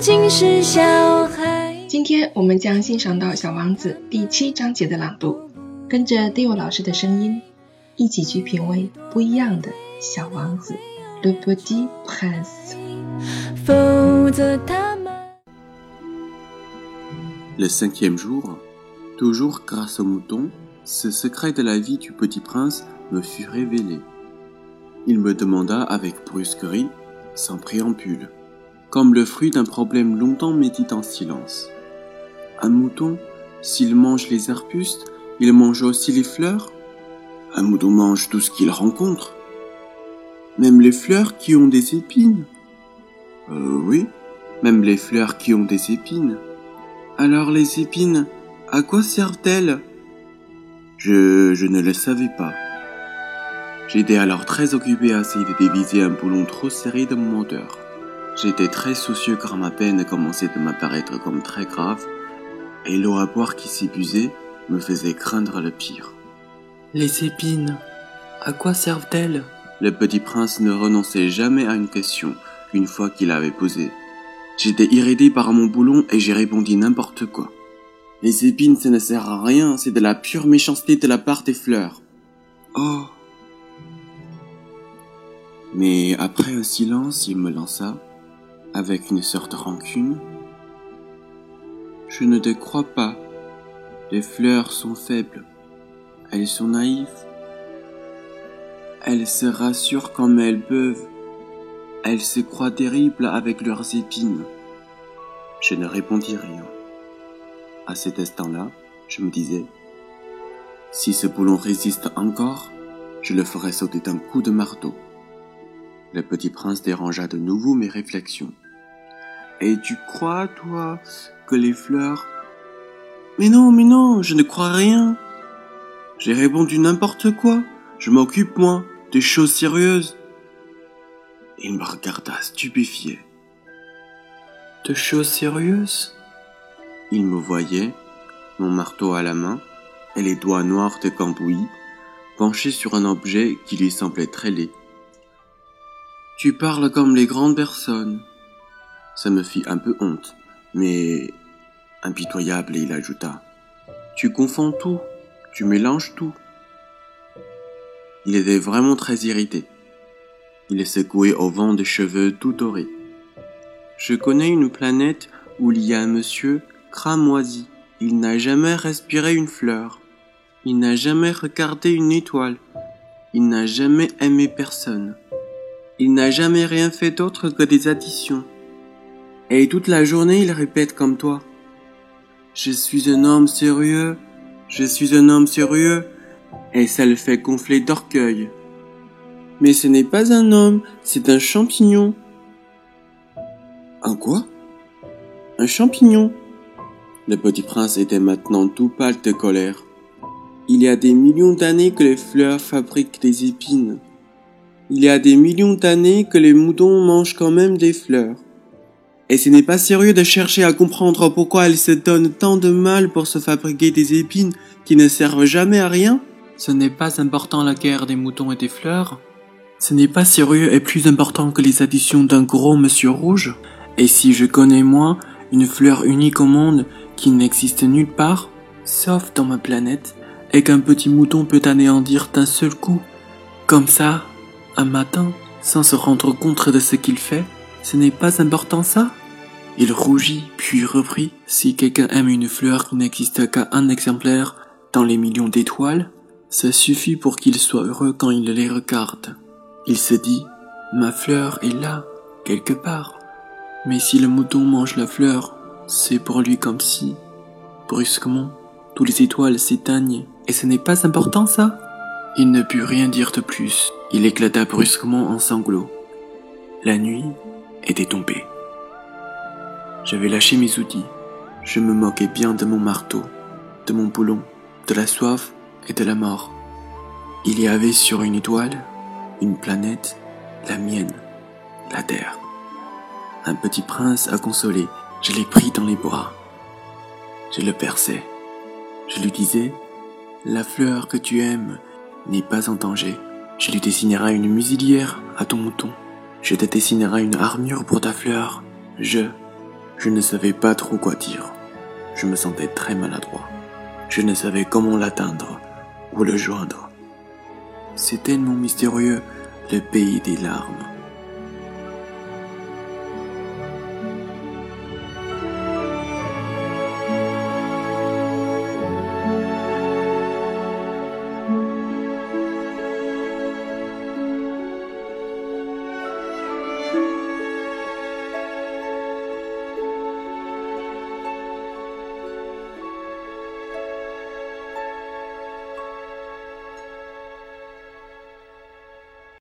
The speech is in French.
仅是小孩。今天我们将欣赏到《小王子》第七章节的朗读，跟着 Dio 老师的声音，一起去品味不一样的小王子。Le Petit Prince。否则他们 Le cinquième jour, toujours grâce au mouton, ce secret de la vie du petit prince me fut révélé. Il me demanda avec brusquerie, sans préambule, comme le fruit d'un problème longtemps médité en silence. Un mouton, s'il mange les arbustes, il mange aussi les fleurs Un mouton mange tout ce qu'il rencontre Même les fleurs qui ont des épines Euh oui, même les fleurs qui ont des épines. Alors les épines, à quoi servent-elles? Je, je ne le savais pas. J'étais alors très occupé à essayer de déviser un boulon trop serré de mon moteur. J'étais très soucieux car ma peine commençait de m'apparaître comme très grave, et l'eau à boire qui s'épuisait me faisait craindre le pire. Les épines, à quoi servent-elles? Le petit prince ne renonçait jamais à une question une fois qu'il l'avait posée. J'étais irrité par mon boulon et j'ai répondu n'importe quoi. Les épines, ça ne sert à rien, c'est de la pure méchanceté de la part des fleurs. Oh. Mais après un silence, il me lança, avec une sorte de rancune. Je ne te crois pas. Les fleurs sont faibles. Elles sont naïves. Elles se rassurent comme elles peuvent. Elles se croient terribles avec leurs épines. Je ne répondis rien. À cet instant-là, je me disais, si ce boulon résiste encore, je le ferai sauter d'un coup de marteau. Le petit prince dérangea de nouveau mes réflexions. Et tu crois, toi, que les fleurs... Mais non, mais non, je ne crois rien. J'ai répondu n'importe quoi. Je m'occupe, moi, des choses sérieuses. Il me regarda stupéfié. De choses sérieuses? Il me voyait, mon marteau à la main, et les doigts noirs de cambouis, penché sur un objet qui lui semblait très laid. Tu parles comme les grandes personnes. Ça me fit un peu honte, mais impitoyable, il ajouta. Tu confonds tout, tu mélanges tout. Il était vraiment très irrité. Il est secoué au vent des cheveux tout dorés. Je connais une planète où il y a un monsieur cramoisi. Il n'a jamais respiré une fleur. Il n'a jamais regardé une étoile. Il n'a jamais aimé personne. Il n'a jamais rien fait d'autre que des additions. Et toute la journée il répète comme toi. Je suis un homme sérieux, je suis un homme sérieux, et ça le fait gonfler d'orgueil. Mais ce n'est pas un homme, c'est un champignon. Un quoi? Un champignon. Le petit prince était maintenant tout pâle de colère. Il y a des millions d'années que les fleurs fabriquent des épines. Il y a des millions d'années que les moutons mangent quand même des fleurs. Et ce n'est pas sérieux de chercher à comprendre pourquoi elles se donnent tant de mal pour se fabriquer des épines qui ne servent jamais à rien Ce n'est pas important la guerre des moutons et des fleurs. Ce n'est pas sérieux et plus important que les additions d'un gros monsieur rouge. Et si je connais moi une fleur unique au monde qui n'existe nulle part, sauf dans ma planète, et qu'un petit mouton peut anéantir d'un seul coup, comme ça, un matin, sans se rendre compte de ce qu'il fait, ce n'est pas important ça? Il rougit, puis reprit, si quelqu'un aime une fleur qui n'existe qu'à un exemplaire dans les millions d'étoiles, ça suffit pour qu'il soit heureux quand il les regarde. Il se dit, ma fleur est là, quelque part. Mais si le mouton mange la fleur, c'est pour lui comme si, brusquement, toutes les étoiles s'éteignent. Et ce n'est pas important ça? Il ne put rien dire de plus. Il éclata brusquement en sanglots. La nuit était tombée. J'avais lâché mes outils. Je me moquais bien de mon marteau, de mon boulon, de la soif et de la mort. Il y avait sur une étoile, une planète, la mienne, la terre. Un petit prince à consoler, je l'ai pris dans les bras. Je le perçais. Je lui disais, la fleur que tu aimes n'est pas en danger. Je lui dessinerai une musilière à ton mouton. Je te dessinerai une armure pour ta fleur. Je, Je ne savais pas trop quoi dire. Je me sentais très maladroit. Je ne savais comment l'atteindre ou le joindre. C'est tellement mystérieux, le pays des larmes.